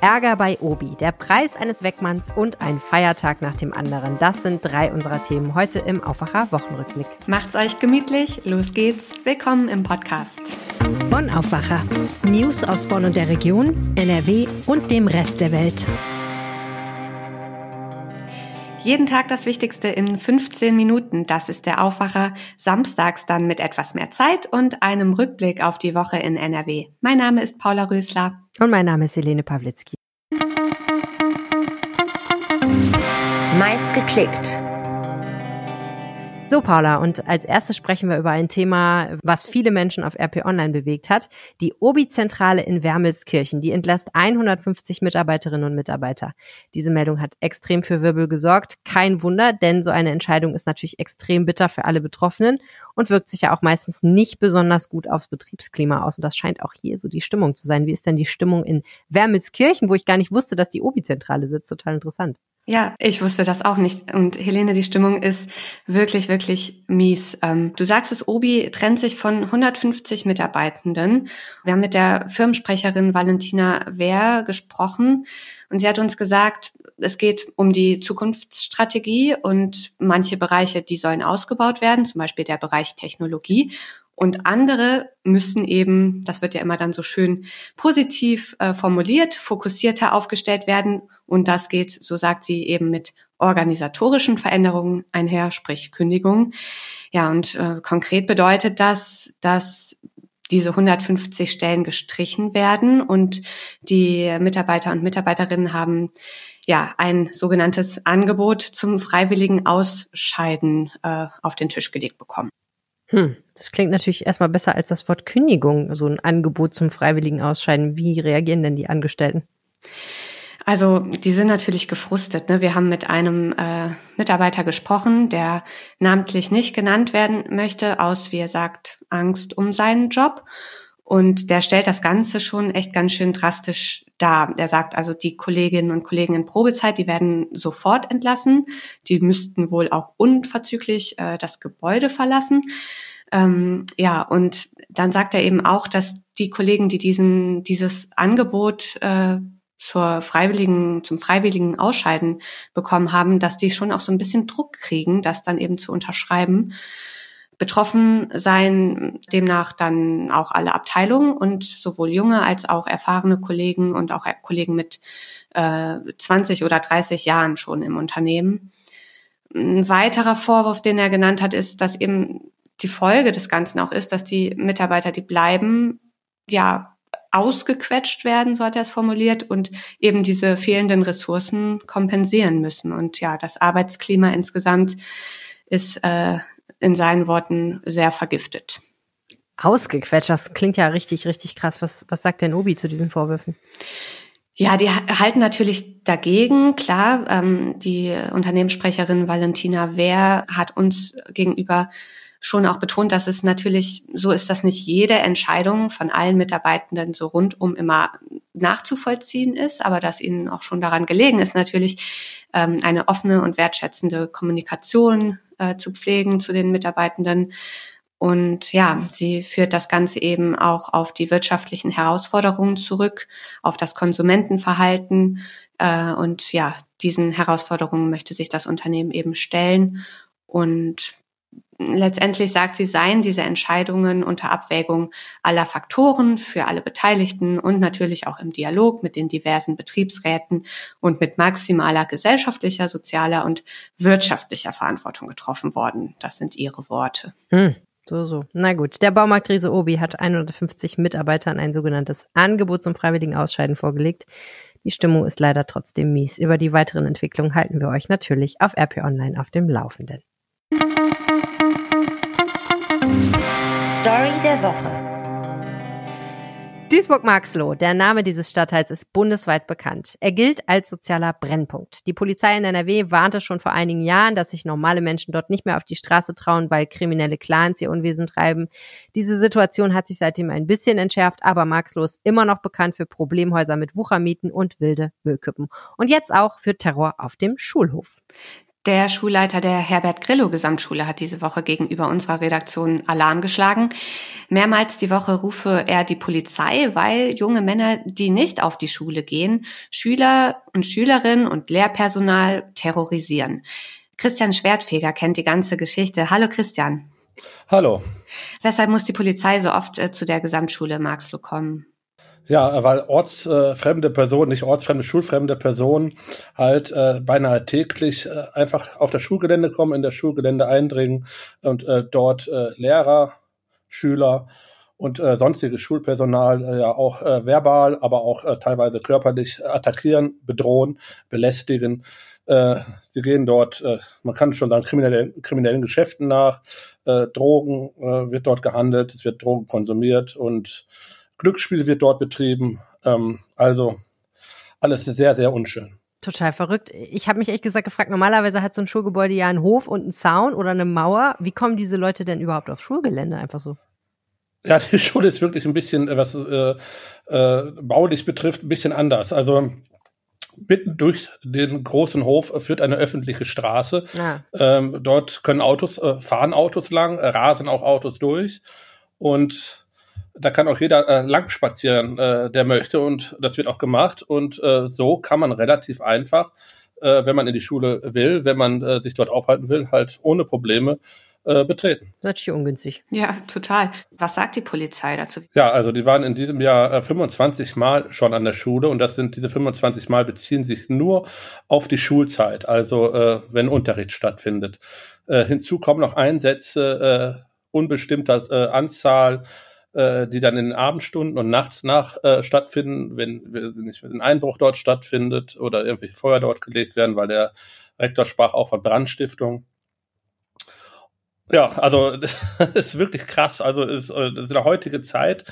Ärger bei Obi, der Preis eines Wegmanns und ein Feiertag nach dem anderen. Das sind drei unserer Themen heute im Aufwacher Wochenrückblick. Macht's euch gemütlich, los geht's. Willkommen im Podcast. Bonn Aufwacher. News aus Bonn und der Region, NRW und dem Rest der Welt. Jeden Tag das Wichtigste in 15 Minuten. Das ist der Aufwacher. Samstags dann mit etwas mehr Zeit und einem Rückblick auf die Woche in NRW. Mein Name ist Paula Rösler. Und mein Name ist Helene Pawlitzki. Meist geklickt. So, Paula, und als erstes sprechen wir über ein Thema, was viele Menschen auf RP Online bewegt hat. Die Obi-Zentrale in Wermelskirchen, die entlässt 150 Mitarbeiterinnen und Mitarbeiter. Diese Meldung hat extrem für Wirbel gesorgt. Kein Wunder, denn so eine Entscheidung ist natürlich extrem bitter für alle Betroffenen und wirkt sich ja auch meistens nicht besonders gut aufs Betriebsklima aus. Und das scheint auch hier so die Stimmung zu sein. Wie ist denn die Stimmung in Wermelskirchen, wo ich gar nicht wusste, dass die Obi-Zentrale sitzt? Total interessant. Ja, ich wusste das auch nicht. Und Helene, die Stimmung ist wirklich, wirklich mies. Ähm, du sagst es, Obi trennt sich von 150 Mitarbeitenden. Wir haben mit der Firmensprecherin Valentina Wehr gesprochen und sie hat uns gesagt, es geht um die Zukunftsstrategie und manche Bereiche, die sollen ausgebaut werden, zum Beispiel der Bereich Technologie. Und andere müssen eben, das wird ja immer dann so schön positiv äh, formuliert, fokussierter aufgestellt werden. Und das geht, so sagt sie, eben mit organisatorischen Veränderungen einher, sprich Kündigung. Ja, und äh, konkret bedeutet das, dass diese 150 Stellen gestrichen werden und die Mitarbeiter und Mitarbeiterinnen haben ja ein sogenanntes Angebot zum freiwilligen Ausscheiden äh, auf den Tisch gelegt bekommen. Hm, das klingt natürlich erstmal besser als das Wort Kündigung, so ein Angebot zum freiwilligen Ausscheiden. Wie reagieren denn die Angestellten? Also die sind natürlich gefrustet. Ne? Wir haben mit einem äh, Mitarbeiter gesprochen, der namentlich nicht genannt werden möchte, aus, wie er sagt, Angst um seinen Job. Und der stellt das Ganze schon echt ganz schön drastisch dar. Er sagt also, die Kolleginnen und Kollegen in Probezeit, die werden sofort entlassen. Die müssten wohl auch unverzüglich äh, das Gebäude verlassen. Ähm, ja, und dann sagt er eben auch, dass die Kollegen, die diesen, dieses Angebot äh, zur freiwilligen, zum freiwilligen Ausscheiden bekommen haben, dass die schon auch so ein bisschen Druck kriegen, das dann eben zu unterschreiben. Betroffen seien demnach dann auch alle Abteilungen und sowohl junge als auch erfahrene Kollegen und auch Kollegen mit äh, 20 oder 30 Jahren schon im Unternehmen. Ein weiterer Vorwurf, den er genannt hat, ist, dass eben die Folge des Ganzen auch ist, dass die Mitarbeiter, die bleiben, ja, ausgequetscht werden, so hat er es formuliert, und eben diese fehlenden Ressourcen kompensieren müssen. Und ja, das Arbeitsklima insgesamt ist äh, in seinen Worten sehr vergiftet. Ausgequetscht, das klingt ja richtig, richtig krass. Was, was sagt denn Obi zu diesen Vorwürfen? Ja, die halten natürlich dagegen. Klar, ähm, die Unternehmenssprecherin Valentina Wehr hat uns gegenüber schon auch betont, dass es natürlich so ist, dass nicht jede Entscheidung von allen Mitarbeitenden so rundum immer nachzuvollziehen ist, aber dass ihnen auch schon daran gelegen ist, natürlich ähm, eine offene und wertschätzende Kommunikation äh, zu pflegen zu den Mitarbeitenden. Und ja, sie führt das Ganze eben auch auf die wirtschaftlichen Herausforderungen zurück, auf das Konsumentenverhalten. Äh, und ja, diesen Herausforderungen möchte sich das Unternehmen eben stellen. Und letztendlich sagt sie, seien diese Entscheidungen unter Abwägung aller Faktoren für alle Beteiligten und natürlich auch im Dialog mit den diversen Betriebsräten und mit maximaler gesellschaftlicher, sozialer und wirtschaftlicher Verantwortung getroffen worden. Das sind ihre Worte. Hm. So, so. Na gut. Der Baumarktriese Obi hat 150 Mitarbeitern ein sogenanntes Angebot zum freiwilligen Ausscheiden vorgelegt. Die Stimmung ist leider trotzdem mies. Über die weiteren Entwicklungen halten wir euch natürlich auf RP Online auf dem Laufenden. Der Woche. Duisburg-Marxloh, der Name dieses Stadtteils ist bundesweit bekannt. Er gilt als sozialer Brennpunkt. Die Polizei in NRW warnte schon vor einigen Jahren, dass sich normale Menschen dort nicht mehr auf die Straße trauen, weil kriminelle Clans ihr Unwesen treiben. Diese Situation hat sich seitdem ein bisschen entschärft, aber Marxloh ist immer noch bekannt für Problemhäuser mit Wuchermieten und wilde Müllkippen. Und jetzt auch für Terror auf dem Schulhof. Der Schulleiter der Herbert Grillo Gesamtschule hat diese Woche gegenüber unserer Redaktion Alarm geschlagen. Mehrmals die Woche rufe er die Polizei, weil junge Männer, die nicht auf die Schule gehen, Schüler und Schülerinnen und Lehrpersonal terrorisieren. Christian Schwertfeger kennt die ganze Geschichte. Hallo Christian. Hallo. Weshalb muss die Polizei so oft äh, zu der Gesamtschule Marxloh kommen? Ja, weil ortsfremde Personen, nicht ortsfremde, schulfremde Personen halt äh, beinahe täglich äh, einfach auf das Schulgelände kommen, in das Schulgelände eindringen und äh, dort äh, Lehrer, Schüler und äh, sonstiges Schulpersonal äh, ja auch äh, verbal, aber auch äh, teilweise körperlich attackieren, bedrohen, belästigen. Äh, sie gehen dort, äh, man kann schon sagen, kriminellen, kriminellen Geschäften nach. Äh, Drogen äh, wird dort gehandelt, es wird Drogen konsumiert und Glücksspiel wird dort betrieben. Ähm, also alles sehr, sehr unschön. Total verrückt. Ich habe mich echt gesagt gefragt, normalerweise hat so ein Schulgebäude ja einen Hof und einen Zaun oder eine Mauer. Wie kommen diese Leute denn überhaupt auf Schulgelände einfach so? Ja, die Schule ist wirklich ein bisschen, was äh, äh, baulich betrifft, ein bisschen anders. Also mitten durch den großen Hof führt eine öffentliche Straße. Ja. Ähm, dort können Autos, äh, fahren Autos lang, rasen auch Autos durch. Und da kann auch jeder äh, lang spazieren, äh, der möchte und das wird auch gemacht und äh, so kann man relativ einfach, äh, wenn man in die Schule will, wenn man äh, sich dort aufhalten will, halt ohne Probleme äh, betreten. Natürlich ungünstig. Ja, total. Was sagt die Polizei dazu? Ja, also die waren in diesem Jahr äh, 25 Mal schon an der Schule und das sind diese 25 Mal beziehen sich nur auf die Schulzeit, also äh, wenn Unterricht stattfindet. Äh, hinzu kommen noch Einsätze äh, unbestimmter äh, Anzahl äh, die dann in den Abendstunden und nachts nach äh, stattfinden, wenn, wenn ein Einbruch dort stattfindet oder irgendwelche Feuer dort gelegt werden, weil der Rektor sprach auch von Brandstiftung. Ja, also das ist wirklich krass. Also ist, äh, in der heutigen Zeit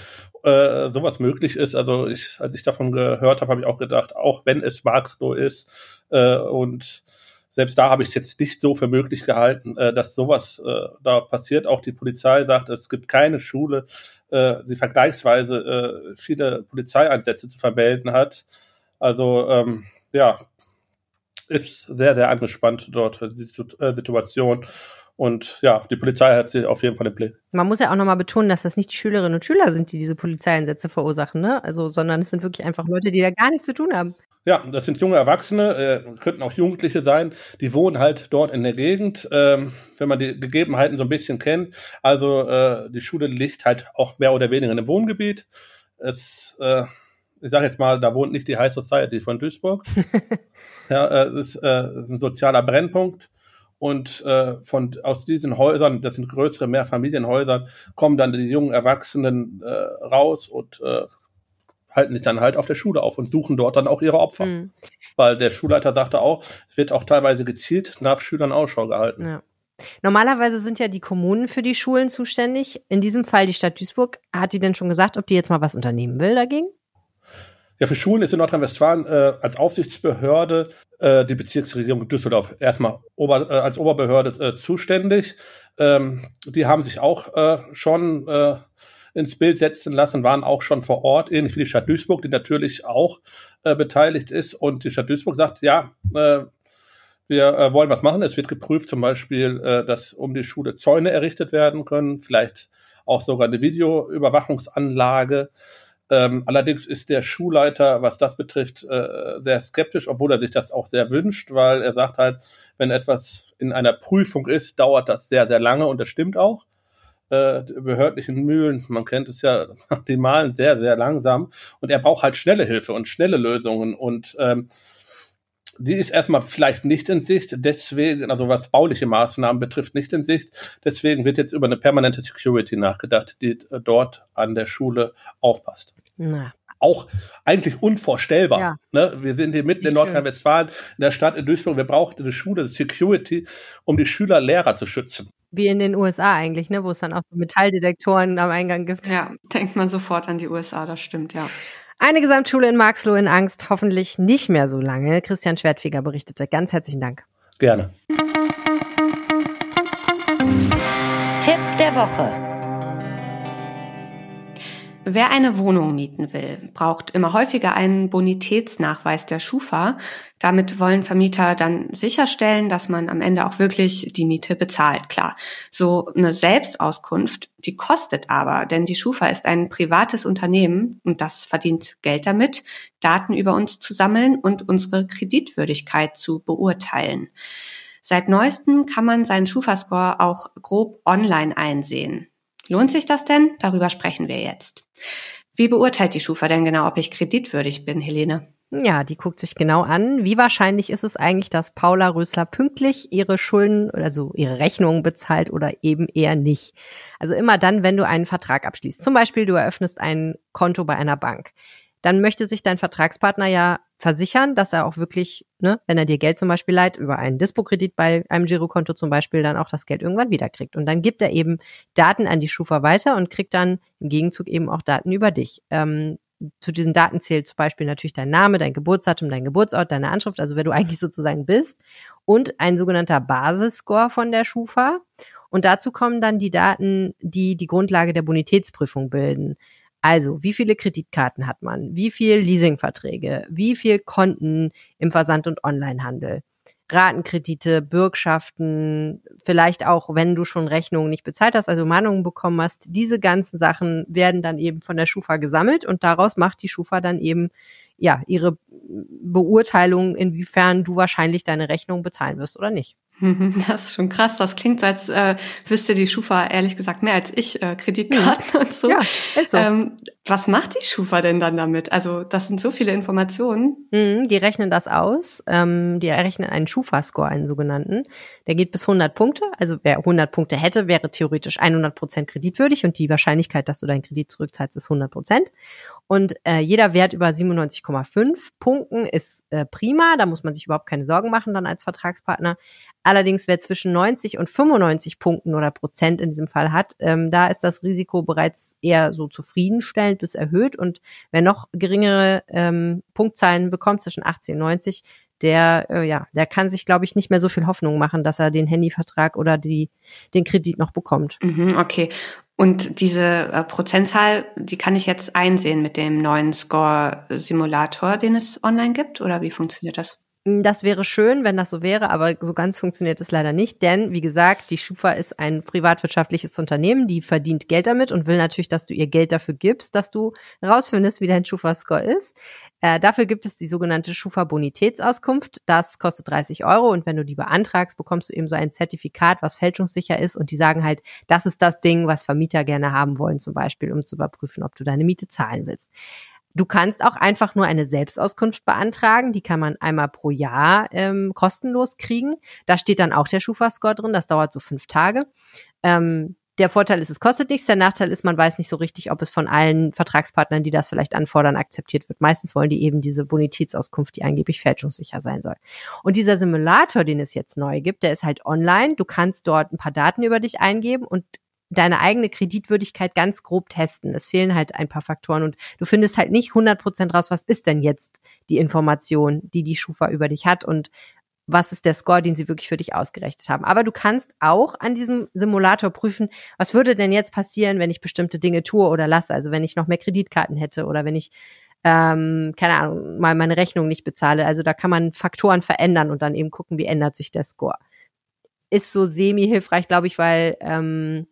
äh, sowas möglich ist. Also ich, als ich davon gehört habe, habe ich auch gedacht, auch wenn es Marxloh ist äh, und selbst da habe ich es jetzt nicht so für möglich gehalten, äh, dass sowas äh, da passiert. Auch die Polizei sagt, es gibt keine Schule, äh, die vergleichsweise äh, viele Polizeieinsätze zu vermelden hat. Also ähm, ja, ist sehr, sehr angespannt dort die äh, Situation. Und ja, die Polizei hat sie auf jeden Fall im Blick. Man muss ja auch nochmal betonen, dass das nicht die Schülerinnen und Schüler sind, die diese Polizeieinsätze verursachen, ne? Also, sondern es sind wirklich einfach Leute, die da gar nichts zu tun haben. Ja, das sind junge Erwachsene, äh, könnten auch Jugendliche sein, die wohnen halt dort in der Gegend, ähm, wenn man die Gegebenheiten so ein bisschen kennt. Also äh, die Schule liegt halt auch mehr oder weniger in einem Wohngebiet. Es, äh, ich sage jetzt mal, da wohnt nicht die High Society von Duisburg. ja, äh, es ist äh, ein sozialer Brennpunkt. Und äh, von aus diesen Häusern, das sind größere Mehrfamilienhäuser, kommen dann die jungen Erwachsenen raus und halten sich dann halt auf der Schule auf und suchen dort dann auch ihre Opfer. Mhm. Weil der Schulleiter sagte auch, es wird auch teilweise gezielt nach Schülern Ausschau gehalten. Ja. Normalerweise sind ja die Kommunen für die Schulen zuständig. In diesem Fall die Stadt Duisburg. Hat die denn schon gesagt, ob die jetzt mal was unternehmen will dagegen? Ja, für Schulen ist in Nordrhein-Westfalen äh, als Aufsichtsbehörde äh, die Bezirksregierung Düsseldorf erstmal ober, äh, als Oberbehörde äh, zuständig. Ähm, die haben sich auch äh, schon äh, ins Bild setzen lassen, waren auch schon vor Ort, ähnlich wie die Stadt Duisburg, die natürlich auch äh, beteiligt ist. Und die Stadt Duisburg sagt, ja, äh, wir äh, wollen was machen. Es wird geprüft, zum Beispiel, äh, dass um die Schule Zäune errichtet werden können, vielleicht auch sogar eine Videoüberwachungsanlage. Ähm, allerdings ist der Schulleiter, was das betrifft, äh, sehr skeptisch, obwohl er sich das auch sehr wünscht, weil er sagt halt, wenn etwas in einer Prüfung ist, dauert das sehr, sehr lange und das stimmt auch äh, behördlichen Mühlen, man kennt es ja, die malen sehr, sehr langsam und er braucht halt schnelle Hilfe und schnelle Lösungen und ähm, die ist erstmal vielleicht nicht in Sicht, deswegen, also was bauliche Maßnahmen betrifft, nicht in Sicht. Deswegen wird jetzt über eine permanente Security nachgedacht, die äh, dort an der Schule aufpasst. Na. Auch eigentlich unvorstellbar. Ja. Ne? Wir sind hier mitten in Nordrhein-Westfalen, in der Stadt in Duisburg. Wir brauchen eine Schule, Security, um die Schüler, Lehrer zu schützen. Wie in den USA eigentlich, ne, wo es dann auch so Metalldetektoren am Eingang gibt. Ja, denkt man sofort an die USA, das stimmt, ja. Eine Gesamtschule in Marxloh in Angst, hoffentlich nicht mehr so lange. Christian Schwertfeger berichtete. Ganz herzlichen Dank. Gerne. Tipp der Woche. Wer eine Wohnung mieten will, braucht immer häufiger einen Bonitätsnachweis der Schufa. Damit wollen Vermieter dann sicherstellen, dass man am Ende auch wirklich die Miete bezahlt. Klar, so eine Selbstauskunft, die kostet aber, denn die Schufa ist ein privates Unternehmen und das verdient Geld damit, Daten über uns zu sammeln und unsere Kreditwürdigkeit zu beurteilen. Seit neuestem kann man seinen Schufa-Score auch grob online einsehen. Lohnt sich das denn? Darüber sprechen wir jetzt. Wie beurteilt die Schufa denn genau, ob ich kreditwürdig bin, Helene? Ja, die guckt sich genau an. Wie wahrscheinlich ist es eigentlich, dass Paula Rösler pünktlich ihre Schulden, also ihre Rechnungen bezahlt oder eben eher nicht? Also immer dann, wenn du einen Vertrag abschließt. Zum Beispiel, du eröffnest ein Konto bei einer Bank dann möchte sich dein Vertragspartner ja versichern, dass er auch wirklich, ne, wenn er dir Geld zum Beispiel leiht, über einen Dispo-Kredit bei einem Girokonto zum Beispiel, dann auch das Geld irgendwann wiederkriegt. Und dann gibt er eben Daten an die Schufa weiter und kriegt dann im Gegenzug eben auch Daten über dich. Ähm, zu diesen Daten zählt zum Beispiel natürlich dein Name, dein Geburtsdatum, dein Geburtsort, deine Anschrift, also wer du eigentlich sozusagen bist, und ein sogenannter Basisscore von der Schufa. Und dazu kommen dann die Daten, die die Grundlage der Bonitätsprüfung bilden. Also, wie viele Kreditkarten hat man? Wie viel Leasingverträge? Wie viel Konten im Versand- und Onlinehandel? Ratenkredite, Bürgschaften, vielleicht auch, wenn du schon Rechnungen nicht bezahlt hast, also Mahnungen bekommen hast. Diese ganzen Sachen werden dann eben von der Schufa gesammelt und daraus macht die Schufa dann eben ja ihre Beurteilung, inwiefern du wahrscheinlich deine Rechnung bezahlen wirst oder nicht. Mhm, das ist schon krass. Das klingt so, als äh, wüsste die Schufa ehrlich gesagt mehr als ich äh, Kreditkarten mhm. und so. Ja, ist so. Ähm, was macht die Schufa denn dann damit? Also das sind so viele Informationen. Mhm, die rechnen das aus. Ähm, die errechnen einen Schufa-Score, einen sogenannten. Der geht bis 100 Punkte. Also wer 100 Punkte hätte, wäre theoretisch 100 Prozent kreditwürdig und die Wahrscheinlichkeit, dass du deinen Kredit zurückzahlst, ist 100 Prozent. Und äh, jeder Wert über 97,5 Punkten ist äh, prima. Da muss man sich überhaupt keine Sorgen machen dann als Vertragspartner. Allerdings, wer zwischen 90 und 95 Punkten oder Prozent in diesem Fall hat, ähm, da ist das Risiko bereits eher so zufriedenstellend bis erhöht. Und wer noch geringere ähm, Punktzahlen bekommt, zwischen 80 und 90, der, äh, ja, der kann sich, glaube ich, nicht mehr so viel Hoffnung machen, dass er den Handyvertrag oder die, den Kredit noch bekommt. Mhm, okay. Und diese äh, Prozentzahl, die kann ich jetzt einsehen mit dem neuen Score-Simulator, den es online gibt? Oder wie funktioniert das? Hm, das wäre schön, wenn das so wäre, aber so ganz funktioniert es leider nicht, denn wie gesagt, die Schufa ist ein privatwirtschaftliches Unternehmen, die verdient Geld damit und will natürlich, dass du ihr Geld dafür gibst, dass du rausfindest, wie dein Schufa-Score ist. Äh, dafür gibt es die sogenannte Schufa-Bonitätsauskunft. Das kostet 30 Euro und wenn du die beantragst, bekommst du eben so ein Zertifikat, was fälschungssicher ist und die sagen halt, das ist das Ding, was Vermieter gerne haben wollen, zum Beispiel, um zu überprüfen, ob du deine Miete zahlen willst. Du kannst auch einfach nur eine Selbstauskunft beantragen. Die kann man einmal pro Jahr ähm, kostenlos kriegen. Da steht dann auch der Schufa-Score drin. Das dauert so fünf Tage. Ähm, der Vorteil ist, es kostet nichts. Der Nachteil ist, man weiß nicht so richtig, ob es von allen Vertragspartnern, die das vielleicht anfordern, akzeptiert wird. Meistens wollen die eben diese Bonitätsauskunft, die angeblich fälschungssicher sein soll. Und dieser Simulator, den es jetzt neu gibt, der ist halt online. Du kannst dort ein paar Daten über dich eingeben und deine eigene Kreditwürdigkeit ganz grob testen. Es fehlen halt ein paar Faktoren und du findest halt nicht 100 Prozent raus, was ist denn jetzt die Information, die die Schufa über dich hat und was ist der Score, den sie wirklich für dich ausgerechnet haben. Aber du kannst auch an diesem Simulator prüfen, was würde denn jetzt passieren, wenn ich bestimmte Dinge tue oder lasse. Also wenn ich noch mehr Kreditkarten hätte oder wenn ich, ähm, keine Ahnung, mal meine Rechnung nicht bezahle. Also da kann man Faktoren verändern und dann eben gucken, wie ändert sich der Score. Ist so semi-hilfreich, glaube ich, weil ähm,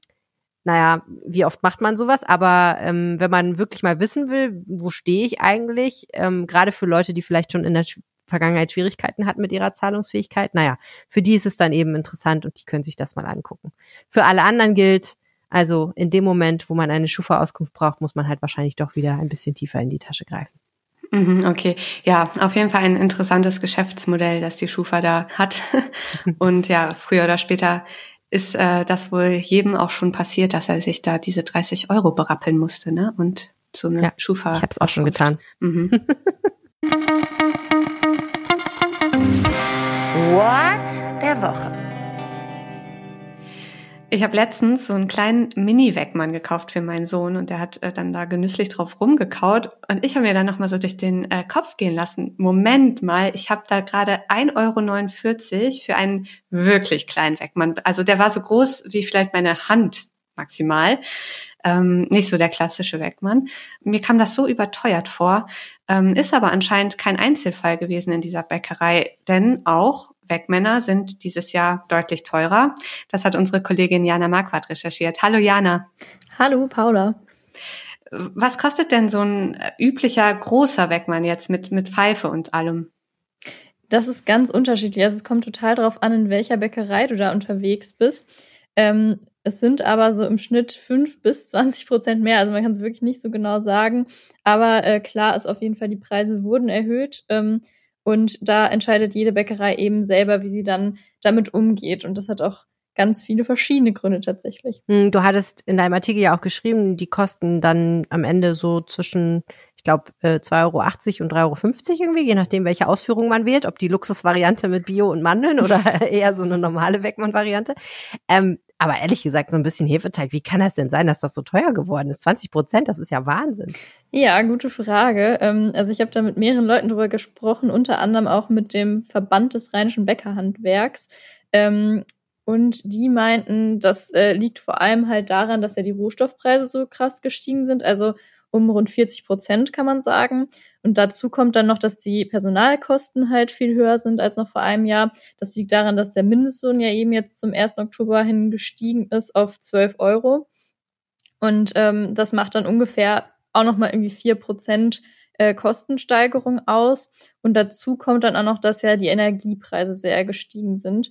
naja, wie oft macht man sowas? Aber ähm, wenn man wirklich mal wissen will, wo stehe ich eigentlich, ähm, gerade für Leute, die vielleicht schon in der Vergangenheit Schwierigkeiten hatten mit ihrer Zahlungsfähigkeit, naja, für die ist es dann eben interessant und die können sich das mal angucken. Für alle anderen gilt, also in dem Moment, wo man eine Schufa-Auskunft braucht, muss man halt wahrscheinlich doch wieder ein bisschen tiefer in die Tasche greifen. Mhm, okay, ja, auf jeden Fall ein interessantes Geschäftsmodell, das die Schufa da hat. Und ja, früher oder später ist äh, das wohl jedem auch schon passiert, dass er sich da diese 30 Euro berappeln musste, ne? Und so eine ja, Schufa. Ich habe es auch schon getan. Mhm. What der Woche. Ich habe letztens so einen kleinen Mini-Weckmann gekauft für meinen Sohn und der hat äh, dann da genüsslich drauf rumgekaut und ich habe mir dann nochmal so durch den äh, Kopf gehen lassen. Moment mal, ich habe da gerade 1,49 Euro für einen wirklich kleinen Weckmann. Also der war so groß wie vielleicht meine Hand maximal. ähm, nicht so der klassische Wegmann. Mir kam das so überteuert vor, ähm, ist aber anscheinend kein Einzelfall gewesen in dieser Bäckerei, denn auch Wegmänner sind dieses Jahr deutlich teurer. Das hat unsere Kollegin Jana Marquardt recherchiert. Hallo Jana. Hallo Paula. Was kostet denn so ein üblicher großer Wegmann jetzt mit, mit Pfeife und allem? Das ist ganz unterschiedlich. Also es kommt total darauf an, in welcher Bäckerei du da unterwegs bist. Ähm, es sind aber so im Schnitt fünf bis zwanzig Prozent mehr. Also man kann es wirklich nicht so genau sagen. Aber äh, klar ist auf jeden Fall, die Preise wurden erhöht. Ähm, und da entscheidet jede Bäckerei eben selber, wie sie dann damit umgeht. Und das hat auch ganz viele verschiedene Gründe tatsächlich. Hm, du hattest in deinem Artikel ja auch geschrieben, die kosten dann am Ende so zwischen, ich glaube, äh, 2,80 Euro und 3,50 Euro irgendwie, je nachdem, welche Ausführung man wählt, ob die Luxusvariante mit Bio und Mandeln oder eher so eine normale Weckmann-Variante. Ähm, aber ehrlich gesagt, so ein bisschen Hefeteig, wie kann das denn sein, dass das so teuer geworden ist? 20 Prozent, das ist ja Wahnsinn. Ja, gute Frage. Ähm, also ich habe da mit mehreren Leuten drüber gesprochen, unter anderem auch mit dem Verband des Rheinischen Bäckerhandwerks. Ähm, und die meinten, das äh, liegt vor allem halt daran, dass ja die Rohstoffpreise so krass gestiegen sind. Also um rund 40 Prozent, kann man sagen. Und dazu kommt dann noch, dass die Personalkosten halt viel höher sind als noch vor einem Jahr. Das liegt daran, dass der Mindestlohn ja eben jetzt zum 1. Oktober hin gestiegen ist auf 12 Euro. Und ähm, das macht dann ungefähr auch nochmal irgendwie 4 Prozent äh, Kostensteigerung aus. Und dazu kommt dann auch noch, dass ja die Energiepreise sehr gestiegen sind.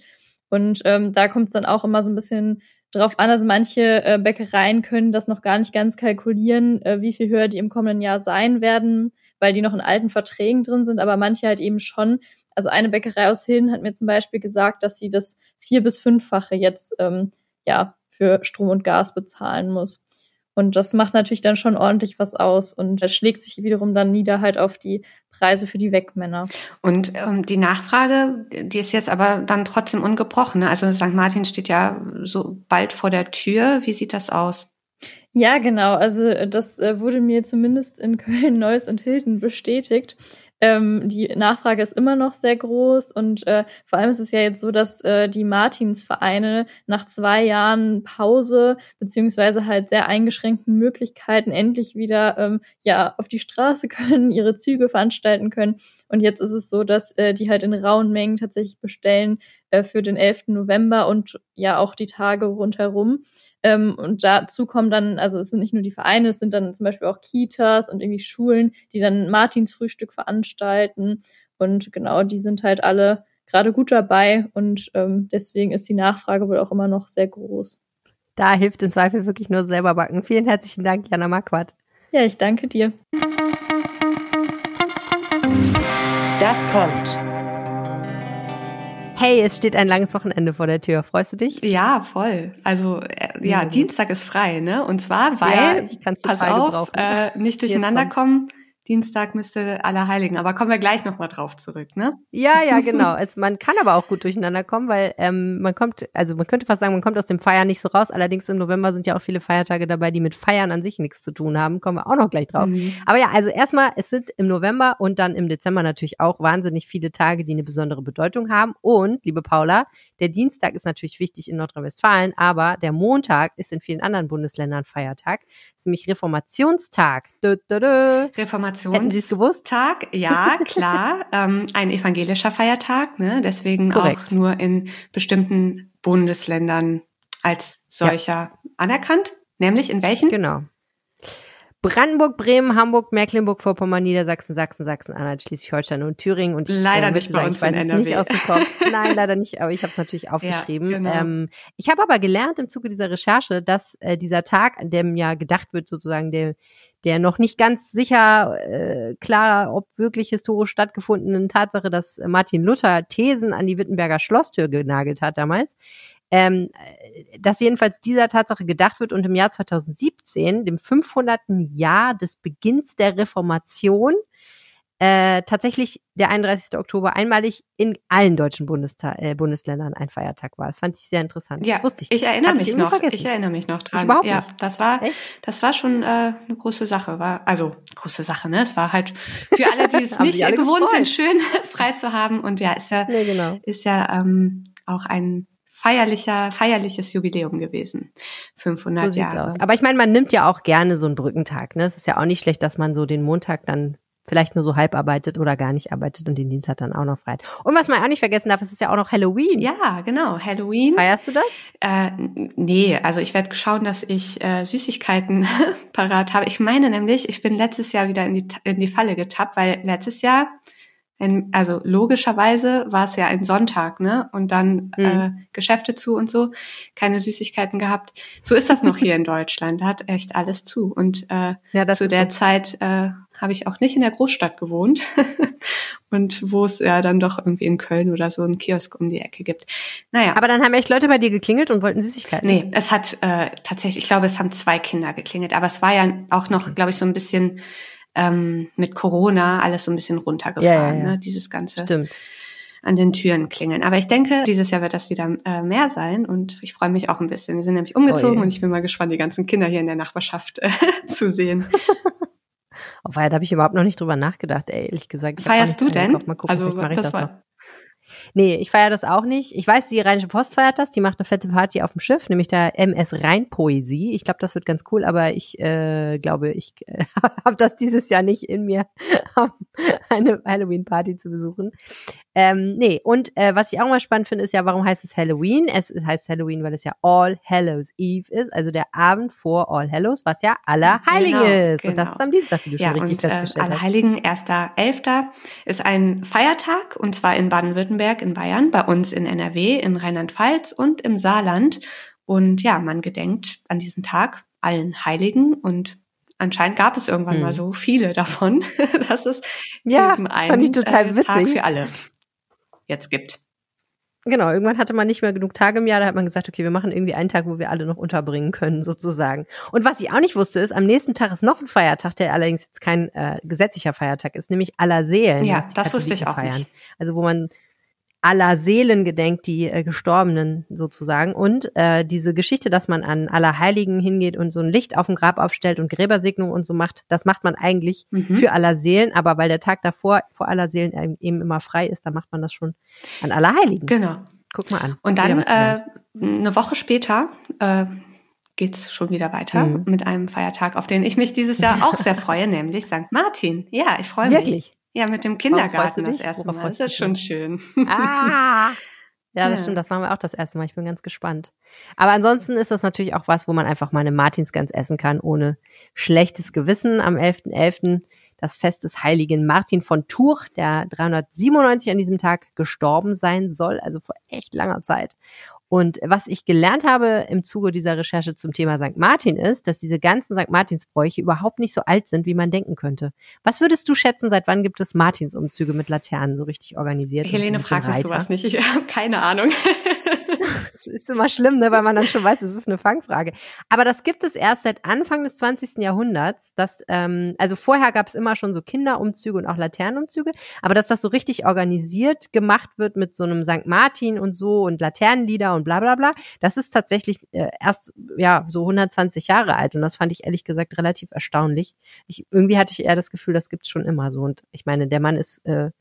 Und ähm, da kommt es dann auch immer so ein bisschen drauf an. Also manche äh, Bäckereien können das noch gar nicht ganz kalkulieren, äh, wie viel höher die im kommenden Jahr sein werden, weil die noch in alten Verträgen drin sind, aber manche halt eben schon. Also eine Bäckerei aus Hilden hat mir zum Beispiel gesagt, dass sie das vier- bis fünffache jetzt ähm, ja für Strom und Gas bezahlen muss. Und das macht natürlich dann schon ordentlich was aus und das schlägt sich wiederum dann nieder halt auf die Preise für die Wegmänner. Und ähm, die Nachfrage, die ist jetzt aber dann trotzdem ungebrochen. Ne? Also St. Martin steht ja so bald vor der Tür. Wie sieht das aus? Ja, genau. Also das äh, wurde mir zumindest in Köln, Neuss und Hilden bestätigt. Ähm, die Nachfrage ist immer noch sehr groß und äh, vor allem ist es ja jetzt so, dass äh, die Martinsvereine nach zwei Jahren Pause beziehungsweise halt sehr eingeschränkten Möglichkeiten endlich wieder ähm, ja auf die Straße können, ihre Züge veranstalten können. Und jetzt ist es so, dass äh, die halt in rauen Mengen tatsächlich bestellen äh, für den 11. November und ja auch die Tage rundherum. Ähm, und dazu kommen dann, also es sind nicht nur die Vereine, es sind dann zum Beispiel auch Kitas und irgendwie Schulen, die dann Martinsfrühstück veranstalten. Und genau, die sind halt alle gerade gut dabei und ähm, deswegen ist die Nachfrage wohl auch immer noch sehr groß. Da hilft im Zweifel wirklich nur selber backen. Vielen herzlichen Dank, Jana Marquardt. Ja, ich danke dir. Das kommt. Hey, es steht ein langes Wochenende vor der Tür. Freust du dich? Ja, voll. Also äh, ja, mhm. Dienstag ist frei, ne? Und zwar, weil, ja, pass auf, äh, nicht durcheinander kommen Dienstag müsste Allerheiligen. Aber kommen wir gleich nochmal drauf zurück, ne? Ja, ja, genau. Es, man kann aber auch gut durcheinander kommen, weil ähm, man kommt, also man könnte fast sagen, man kommt aus dem Feiern nicht so raus. Allerdings im November sind ja auch viele Feiertage dabei, die mit Feiern an sich nichts zu tun haben. Kommen wir auch noch gleich drauf. Mhm. Aber ja, also erstmal, es sind im November und dann im Dezember natürlich auch wahnsinnig viele Tage, die eine besondere Bedeutung haben. Und, liebe Paula, der Dienstag ist natürlich wichtig in Nordrhein-Westfalen, aber der Montag ist in vielen anderen Bundesländern Feiertag. Ist nämlich Reformationstag. Dö, dö, dö. Reformationstag Reformationstag, ja, klar. ähm, ein evangelischer Feiertag, ne? deswegen Korrekt. auch nur in bestimmten Bundesländern als solcher ja. anerkannt. Nämlich in welchen? Genau. Brandenburg, Bremen, Hamburg, Mecklenburg-Vorpommern, Niedersachsen, Sachsen, Sachsen-Anhalt, Schleswig-Holstein und Thüringen. Und ich, leider äh, nicht bei uns sagen, ich weiß in NRW. nicht aus dem Kopf. Nein, leider nicht, aber ich habe es natürlich aufgeschrieben. Ja, genau. ähm, ich habe aber gelernt im Zuge dieser Recherche, dass äh, dieser Tag, an dem ja gedacht wird, sozusagen der, der noch nicht ganz sicher äh, klar, ob wirklich historisch stattgefundenen Tatsache, dass Martin Luther Thesen an die Wittenberger Schlosstür genagelt hat damals, ähm, dass jedenfalls dieser Tatsache gedacht wird und im Jahr 2017, dem 500. Jahr des Beginns der Reformation, äh, tatsächlich der 31. Oktober einmalig in allen deutschen Bundesta äh, Bundesländern ein Feiertag war. Das fand ich sehr interessant. Ja, wusste ich. Ich erinnere mich noch. Vergessen. Ich erinnere mich noch dran. Ich ja, nicht. das war, Echt? das war schon äh, eine große Sache. War also große Sache. Ne, es war halt für alle, die es nicht gewohnt gefreut. sind, schön frei zu haben. Und ja, ist ja, nee, genau. ist ja ähm, auch ein feierlicher, feierliches Jubiläum gewesen. 500 so sieht's Jahre. aus. Aber ich meine, man nimmt ja auch gerne so einen Brückentag. Ne? Es ist ja auch nicht schlecht, dass man so den Montag dann vielleicht nur so halb arbeitet oder gar nicht arbeitet und den Dienstag dann auch noch frei. Und was man auch nicht vergessen darf, es ist ja auch noch Halloween. Ja, genau. Halloween. Feierst du das? Äh, nee, also ich werde schauen, dass ich äh, Süßigkeiten parat habe. Ich meine nämlich, ich bin letztes Jahr wieder in die, in die Falle getappt, weil letztes Jahr, ein, also logischerweise war es ja ein Sonntag, ne? Und dann Mhm. äh, Geschäfte zu und so, keine Süßigkeiten gehabt. So ist das noch hier in Deutschland. Da hat echt alles zu. Und äh, Ja, zu der so. Zeit äh, habe ich auch nicht in der Großstadt gewohnt. und wo es ja dann doch irgendwie in Köln oder so einen Kiosk um die Ecke gibt. Naja. Aber dann haben echt Leute bei dir geklingelt und wollten Süßigkeiten. Nee, es hat äh, tatsächlich, ich glaube, es haben zwei Kinder geklingelt, aber es war ja auch noch, glaube ich, so ein bisschen ähm, mit Corona alles so ein bisschen runtergefahren, Ja, ja. Ne? dieses ganze Stimmt. an den Türen klingeln. Aber ich denke, dieses Jahr wird das wieder äh, mehr sein und ich freue mich auch ein bisschen. Wir sind nämlich umgezogen Oh und ich bin mal gespannt, die ganzen Kinder hier in der Nachbarschaft äh, zu sehen. Auf da habe ich überhaupt noch nicht drüber nachgedacht, ey, ehrlich gesagt. Feierst du denn? Mal gucken, also das das war Nee, ich feiere das auch nicht. Ich weiß, die Rheinische Post feiert das. Die macht eine fette Party auf dem Schiff, nämlich der MS Rheinpoesie. Ich glaube, das wird ganz cool, aber ich äh, glaube, ich äh, habe das dieses Jahr nicht in mir, eine Halloween-Party zu besuchen. Ähm, nee, und äh, was ich auch mal spannend finde, ist ja, warum heißt es Halloween? Es heißt Halloween, weil es ja All Hallows Eve ist, also der Abend vor All Hallows, was ja Allerheiligen Genau, ist. Und das genau. ist am Dienstag, wie du ja, schon richtig und äh, festgestellt hast. Allerheiligen, 1.11. ist ein Feiertag und zwar in Baden-Württemberg, in Bayern, bei uns in NRW, in Rheinland-Pfalz und im Saarland. Und ja, man gedenkt an diesem Tag allen Heiligen und anscheinend gab es irgendwann Hm. mal so viele davon, dass es Ja, eben das fand ich total äh, Tag witzig. für alle jetzt gibt. Genau, irgendwann hatte man nicht mehr genug Tage im Jahr, da hat man gesagt, okay, wir machen irgendwie einen Tag, wo wir alle noch unterbringen können, sozusagen. Und was ich auch nicht wusste, ist, am nächsten Tag ist noch ein Feiertag, der allerdings jetzt kein äh, gesetzlicher Feiertag ist, nämlich aller Seelen. Ja, das wusste ich auch nicht. Also wo man aller Seelen gedenkt, die äh, Gestorbenen sozusagen. Und äh, diese Geschichte, dass man an aller Heiligen hingeht und so ein Licht auf dem Grab aufstellt und Gräbersegnung und so macht, das macht man eigentlich Mhm. für aller Seelen, aber weil der Tag davor vor aller Seelen eben immer frei ist, da macht man das schon an aller Heiligen. Genau. Guck mal an. Und dann äh, eine Woche später äh, geht's schon wieder weiter Mhm. mit einem Feiertag, auf den ich mich dieses Jahr auch sehr freue, nämlich St. Martin. Ja, ich freue mich. Wirklich? Ja, mit dem Kindergarten das erste Worauf Mal. Das ist schon schön. Ah! Ja, das Ja. stimmt, das machen wir auch das erste Mal. Ich bin ganz gespannt. Aber ansonsten ist das natürlich auch was, wo man einfach mal eine Martinsgans essen kann, ohne schlechtes Gewissen. Am 11.11. das Fest des heiligen Martin von Tours, der 397 an diesem Tag gestorben sein soll, also vor echt langer Zeit. Und was ich gelernt habe im Zuge dieser Recherche zum Thema St. Martin ist, dass diese ganzen St. Martinsbräuche überhaupt nicht so alt sind, wie man denken könnte. Was würdest du schätzen, seit wann gibt es Martinsumzüge mit Laternen so richtig organisiert? Helene fragt mich sowas nicht. Ich habe keine Ahnung. Das ist immer schlimm, ne, weil man dann schon weiß, es ist eine Fangfrage. Aber das gibt es erst seit Anfang des 20. Jahrhunderts. Dass, ähm, also vorher gab es immer schon so Kinderumzüge und auch Laternenumzüge, aber dass das so richtig organisiert gemacht wird mit so einem St. Martin und so und Laternenlieder und bla bla bla, das ist tatsächlich äh, erst ja so 120 Jahre alt und das fand ich ehrlich gesagt relativ erstaunlich. Ich, irgendwie hatte ich eher das Gefühl, das gibt's schon immer so. Und ich meine, der Mann ist äh,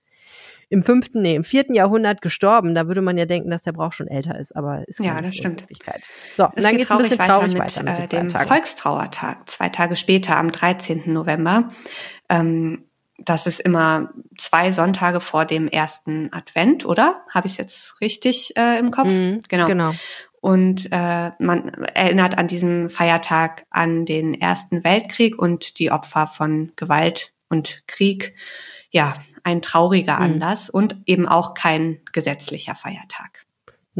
im fünften, nee, im vierten Jahrhundert gestorben. Da würde man ja denken, dass der Brauch schon älter ist, aber ist Ja, gar nicht das so stimmt. in Wirklichkeit. So, und Es dann geht geht's ein bisschen traurig traurig weiter weiter mit, mit, äh, dem Feiertagen. Volkstrauertag, zwei Tage später, am 13. November. Ähm, das ist immer zwei Sonntage vor dem ersten Advent, oder? Habe ich es jetzt richtig äh, im Kopf? Mhm, Genau. genau. Und äh, man erinnert an diesem Feiertag an den Ersten Weltkrieg und die Opfer von Gewalt und Krieg. Ja, ein trauriger Mhm. Anlass und eben auch kein gesetzlicher Feiertag.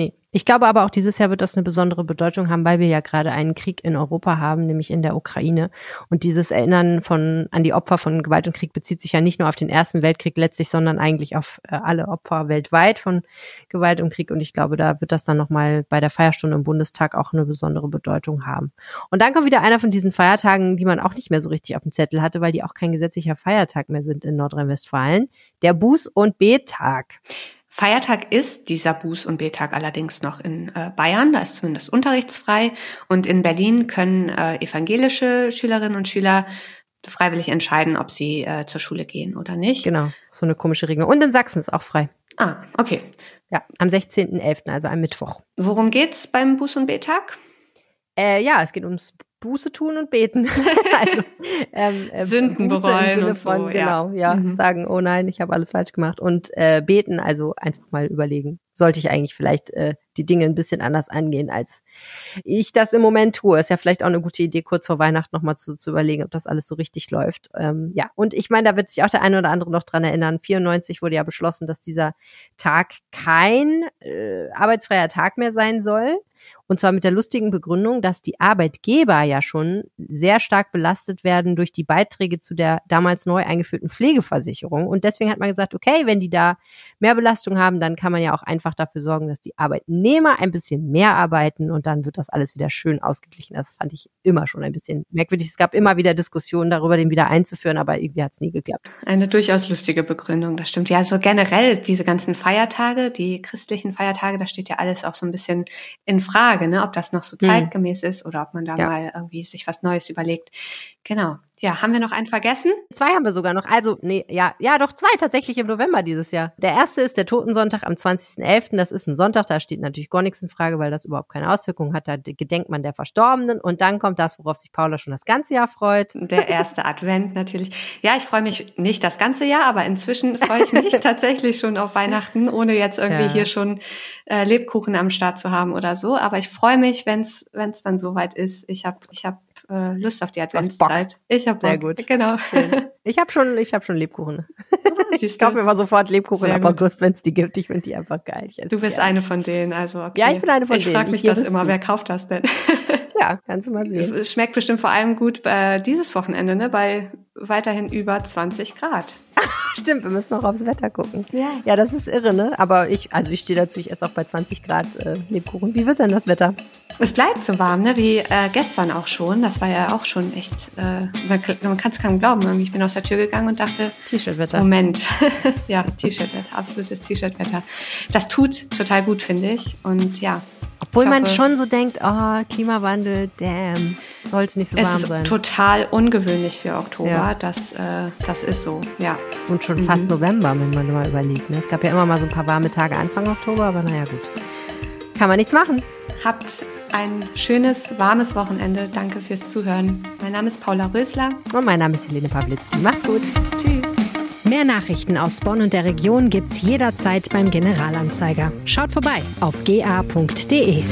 Nee. Ich glaube aber auch dieses Jahr wird das eine besondere Bedeutung haben, weil wir ja gerade einen Krieg in Europa haben, nämlich in der Ukraine. Und dieses Erinnern von, an die Opfer von Gewalt und Krieg bezieht sich ja nicht nur auf den Ersten Weltkrieg letztlich, sondern eigentlich auf äh, alle Opfer weltweit von Gewalt und Krieg. Und ich glaube, da wird das dann nochmal bei der Feierstunde im Bundestag auch eine besondere Bedeutung haben. Und dann kommt wieder einer von diesen Feiertagen, die man auch nicht mehr so richtig auf dem Zettel hatte, weil die auch kein gesetzlicher Feiertag mehr sind in Nordrhein-Westfalen. Der Buß- und Bettag. Feiertag ist dieser Buß- und Betag allerdings noch in äh, Bayern, da ist zumindest unterrichtsfrei. Und in Berlin können äh, evangelische Schülerinnen und Schüler freiwillig entscheiden, ob sie äh, zur Schule gehen oder nicht. Genau, so eine komische Regelung. Und in Sachsen ist auch frei. Ah, okay. Ja, am 16.11., also am Mittwoch. Worum geht's beim Buß- und Betag? Äh, ja, es geht ums Buße tun und beten. also ähm, äh, Sünden Buße bereuen im Sinne von, so, genau, ja, ja mhm. sagen, oh nein, ich habe alles falsch gemacht. Und äh, beten, also einfach mal überlegen, sollte ich eigentlich vielleicht äh, die Dinge ein bisschen anders angehen, als ich das im Moment tue. Ist ja vielleicht auch eine gute Idee, kurz vor Weihnachten nochmal zu, zu überlegen, ob das alles so richtig läuft. Ähm, ja, und ich meine, da wird sich auch der eine oder andere noch dran erinnern. 94 wurde ja beschlossen, dass dieser Tag kein äh, arbeitsfreier Tag mehr sein soll. Und zwar mit der lustigen Begründung, dass die Arbeitgeber ja schon sehr stark belastet werden durch die Beiträge zu der damals neu eingeführten Pflegeversicherung. Und deswegen hat man gesagt, okay, wenn die da mehr Belastung haben, dann kann man ja auch einfach dafür sorgen, dass die Arbeitnehmer ein bisschen mehr arbeiten und dann wird das alles wieder schön ausgeglichen. Das fand ich immer schon ein bisschen merkwürdig. Es gab immer wieder Diskussionen darüber, den wieder einzuführen, aber irgendwie hat es nie geklappt. Eine durchaus lustige Begründung, das stimmt. Ja, also generell diese ganzen Feiertage, die christlichen Feiertage, da steht ja alles auch so ein bisschen in Frage. Frage, ne, ob das noch so hm. zeitgemäß ist oder ob man da ja. mal irgendwie sich was Neues überlegt. Genau. Ja, haben wir noch einen vergessen? Zwei haben wir sogar noch. Also, nee, ja, ja, doch zwei tatsächlich im November dieses Jahr. Der erste ist der Totensonntag am 20.11. Das ist ein Sonntag, da steht natürlich gar nichts in Frage, weil das überhaupt keine Auswirkungen hat. Da gedenkt man der Verstorbenen. Und dann kommt das, worauf sich Paula schon das ganze Jahr freut. Der erste Advent natürlich. Ja, ich freue mich nicht das ganze Jahr, aber inzwischen freue ich mich tatsächlich schon auf Weihnachten, ohne jetzt irgendwie ja. hier schon äh, Lebkuchen am Start zu haben oder so. Aber ich freue mich, wenn es dann soweit ist. Ich habe ich hab äh, Lust auf die Adventszeit. Ich habe Sehr gut. Genau. Ich habe schon, ich habe schon Lebkuchen. ich kaufe mir immer sofort Lebkuchen Sehr ab August, wenn es die gibt. Ich finde die einfach geil. Du bist eine von denen, also okay. Ja, ich bin eine von ich denen. Frag ich frage mich das immer, zu. wer kauft das denn? Ja, kannst du mal sehen. Es schmeckt bestimmt vor allem gut äh, dieses Wochenende, ne? Bei weiterhin über 20 Grad. Stimmt, wir müssen auch aufs Wetter gucken. Ja. Ja, das ist irre, ne? Aber ich, also ich stehe dazu, ich esse auch bei 20 Grad äh, Lebkuchen. Wie wird denn das Wetter? Es bleibt so warm, ne? Wie äh, gestern auch schon. Das war ja auch schon echt, äh, man kann es kaum glauben. Irgendwie. Ich bin aus der Tür gegangen und dachte, T-Shirt-Wetter. Moment. ja, T-Shirt-Wetter, absolutes T-Shirt-Wetter. Das tut total gut, finde ich. Und ja, obwohl man schon so denkt, oh, Klimawandel, damn, sollte nicht so warm sein. Es ist total ungewöhnlich für Oktober. Ja. Das, äh, das ist so, ja. Und schon mhm. fast November, wenn man mal überlegt. Ne? Es gab ja immer mal so ein paar warme Tage Anfang Oktober, aber naja, gut. Kann man nichts machen. Habt ein schönes, warmes Wochenende. Danke fürs Zuhören. Mein Name ist Paula Rösler. Und mein Name ist Helene Pawlitzki. Macht's gut. Tschüss. Mehr Nachrichten aus Bonn und der Region gibt's jederzeit beim Generalanzeiger. Schaut vorbei auf ga.de.